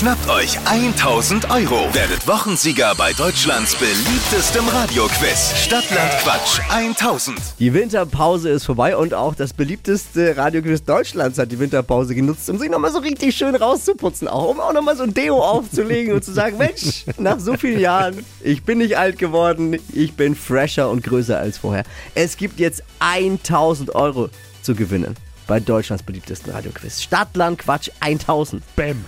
Schnappt euch 1000 Euro. Werdet Wochensieger bei Deutschlands beliebtestem Radioquiz. Stadtland Quatsch 1000. Die Winterpause ist vorbei und auch das beliebteste Radioquiz Deutschlands hat die Winterpause genutzt, um sich nochmal so richtig schön rauszuputzen. Auch um auch nochmal so ein Deo aufzulegen und zu sagen, Mensch, nach so vielen Jahren, ich bin nicht alt geworden, ich bin fresher und größer als vorher. Es gibt jetzt 1000 Euro zu gewinnen bei Deutschlands beliebtesten Radioquiz. Stadtland Quatsch 1000. Bäm.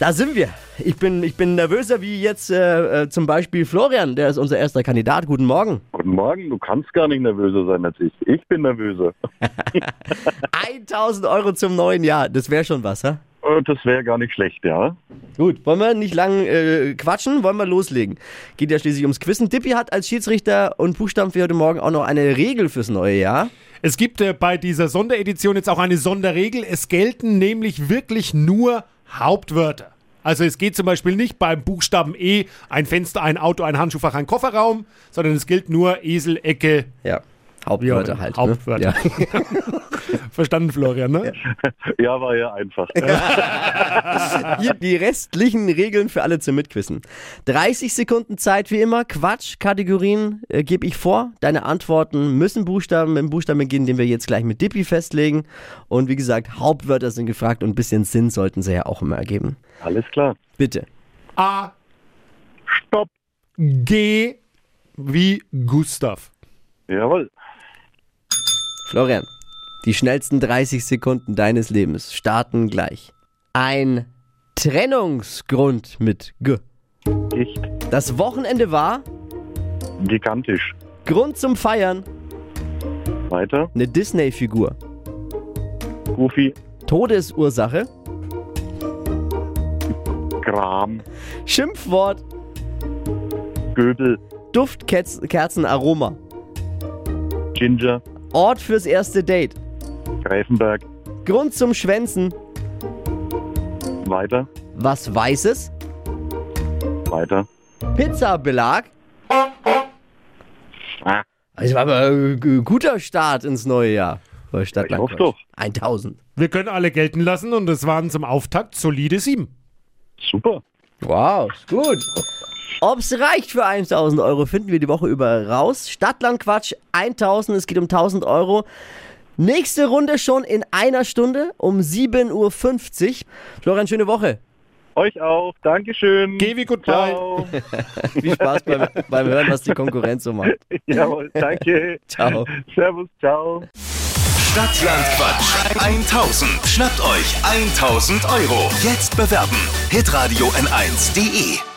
Da sind wir. Ich bin, ich bin nervöser wie jetzt äh, äh, zum Beispiel Florian, der ist unser erster Kandidat. Guten Morgen. Guten Morgen, du kannst gar nicht nervöser sein als ich. Ich bin nervöser. 1000 Euro zum neuen Jahr, das wäre schon was, ha? Äh, Das wäre gar nicht schlecht, ja. Gut, wollen wir nicht lang äh, quatschen, wollen wir loslegen. Geht ja schließlich ums Quissen. Dippy hat als Schiedsrichter und Buchstaben für heute Morgen auch noch eine Regel fürs neue Jahr. Es gibt äh, bei dieser Sonderedition jetzt auch eine Sonderregel. Es gelten nämlich wirklich nur Hauptwörter. Also es geht zum Beispiel nicht beim Buchstaben E ein Fenster, ein Auto, ein Handschuhfach, ein Kofferraum, sondern es gilt nur Esel, Ecke, Ja. Hauptwörter Ja, halt. Hauptwörter. Ne? Ja. verstanden Florian, ne? Ja, war ja einfach. Hier die restlichen Regeln für alle zum Mitquissen. 30 Sekunden Zeit wie immer. Quatsch, Kategorien äh, gebe ich vor. Deine Antworten müssen Buchstaben mit dem Buchstaben beginnen, den wir jetzt gleich mit Dippy festlegen. Und wie gesagt, Hauptwörter sind gefragt und ein bisschen Sinn sollten sie ja auch immer ergeben. Alles klar. Bitte. A, Stopp. G wie Gustav. Jawohl. Florian, die schnellsten 30 Sekunden deines Lebens starten gleich. Ein Trennungsgrund mit G. Gicht. Das Wochenende war Gigantisch. Grund zum Feiern, Weiter. eine Disney-Figur. Goofy. Todesursache, Gram. Schimpfwort, Göbel. Duftkerzenaroma, Ginger. Ort fürs erste Date, Greifenberg. Grund zum Schwänzen, Weiter. was Weißes, Weiter. Pizzabelag. Ah, Also war aber ein g- guter Start ins neue Jahr. Bei Stadtland Ich hoffe doch. 1000. Wir können alle gelten lassen und es waren zum Auftakt solide sieben. super. Wow, ist gut. Ob's reicht für 1000 Euro, finden wir die Woche über raus. Stadtlandquatsch 1000, es geht um 1000 Euro. Nächste Runde schon in einer Stunde um 7.50 Uhr. Florian, schöne Woche. Euch auch. Dankeschön. Geh wie goodbye. Ciao. Viel Spaß beim, beim Hören, was die Konkurrenz so macht. Jawohl. Danke. Ciao. Servus. Ciao. Stadtland Quatsch 1000. Schnappt euch 1000 Euro. Jetzt bewerben. Hitradio N1.de.